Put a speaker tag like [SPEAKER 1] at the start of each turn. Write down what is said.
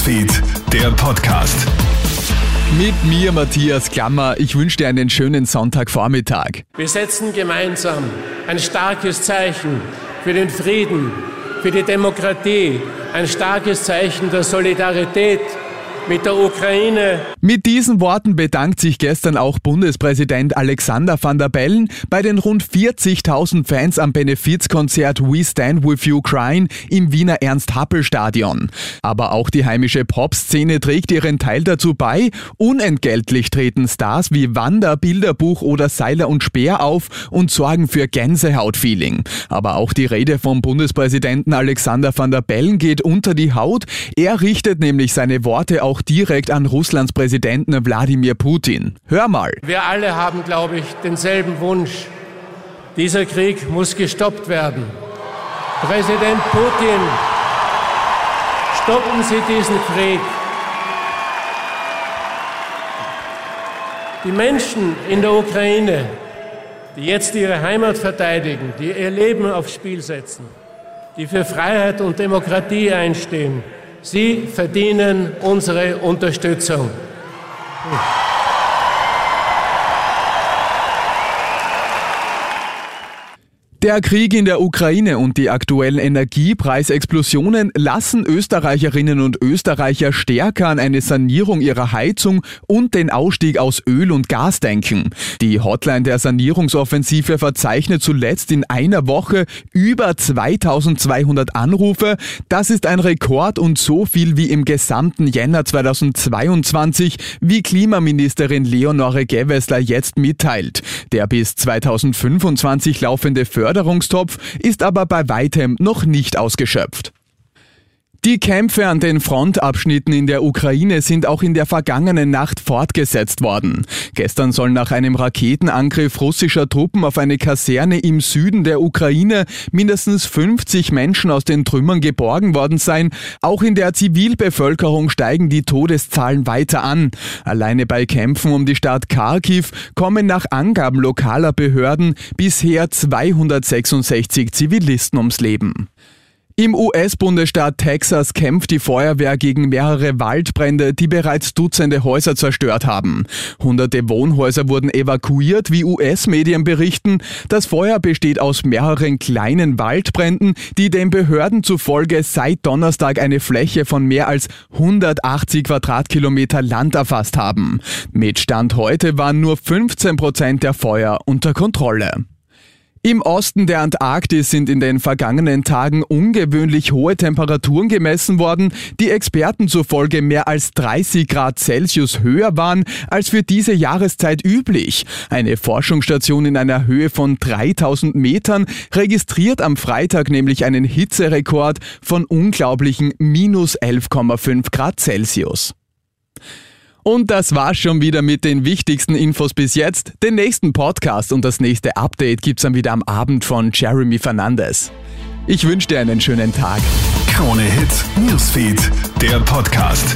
[SPEAKER 1] Newsfeed, der Podcast.
[SPEAKER 2] Mit mir, Matthias Klammer. Ich wünsche dir einen schönen Sonntagvormittag.
[SPEAKER 3] Wir setzen gemeinsam ein starkes Zeichen für den Frieden, für die Demokratie, ein starkes Zeichen der Solidarität mit der Ukraine.
[SPEAKER 2] Mit diesen Worten bedankt sich gestern auch Bundespräsident Alexander van der Bellen bei den rund 40.000 Fans am Benefizkonzert We Stand With Ukraine im Wiener Ernst-Happel-Stadion. Aber auch die heimische Popszene trägt ihren Teil dazu bei. Unentgeltlich treten Stars wie Wanda, Bilderbuch oder Seiler und Speer auf und sorgen für Gänsehautfeeling. Aber auch die Rede vom Bundespräsidenten Alexander van der Bellen geht unter die Haut. Er richtet nämlich seine Worte auch direkt an Russlands Präsidenten Wladimir Putin. Hör mal.
[SPEAKER 3] Wir alle haben, glaube ich, denselben Wunsch. Dieser Krieg muss gestoppt werden. Präsident Putin, stoppen Sie diesen Krieg. Die Menschen in der Ukraine, die jetzt ihre Heimat verteidigen, die ihr Leben aufs Spiel setzen, die für Freiheit und Demokratie einstehen, Sie verdienen unsere Unterstützung.
[SPEAKER 2] Der Krieg in der Ukraine und die aktuellen Energiepreisexplosionen lassen Österreicherinnen und Österreicher stärker an eine Sanierung ihrer Heizung und den Ausstieg aus Öl und Gas denken. Die Hotline der Sanierungsoffensive verzeichnet zuletzt in einer Woche über 2200 Anrufe. Das ist ein Rekord und so viel wie im gesamten Jänner 2022, wie Klimaministerin Leonore Gewessler jetzt mitteilt. Der bis 2025 laufende Förder Förderungstopf ist aber bei weitem noch nicht ausgeschöpft. Die Kämpfe an den Frontabschnitten in der Ukraine sind auch in der vergangenen Nacht fortgesetzt worden. Gestern soll nach einem Raketenangriff russischer Truppen auf eine Kaserne im Süden der Ukraine mindestens 50 Menschen aus den Trümmern geborgen worden sein. Auch in der Zivilbevölkerung steigen die Todeszahlen weiter an. Alleine bei Kämpfen um die Stadt Kharkiv kommen nach Angaben lokaler Behörden bisher 266 Zivilisten ums Leben. Im US-Bundesstaat Texas kämpft die Feuerwehr gegen mehrere Waldbrände, die bereits Dutzende Häuser zerstört haben. Hunderte Wohnhäuser wurden evakuiert, wie US-Medien berichten. Das Feuer besteht aus mehreren kleinen Waldbränden, die den Behörden zufolge seit Donnerstag eine Fläche von mehr als 180 Quadratkilometer Land erfasst haben. Mit Stand heute waren nur 15 Prozent der Feuer unter Kontrolle. Im Osten der Antarktis sind in den vergangenen Tagen ungewöhnlich hohe Temperaturen gemessen worden, die Experten zufolge mehr als 30 Grad Celsius höher waren als für diese Jahreszeit üblich. Eine Forschungsstation in einer Höhe von 3000 Metern registriert am Freitag nämlich einen Hitzerekord von unglaublichen minus 11,5 Grad Celsius. Und das war's schon wieder mit den wichtigsten Infos bis jetzt. Den nächsten Podcast und das nächste Update gibt's dann wieder am Abend von Jeremy Fernandes. Ich wünsche dir einen schönen Tag.
[SPEAKER 1] Krone Hits, Newsfeed, der Podcast.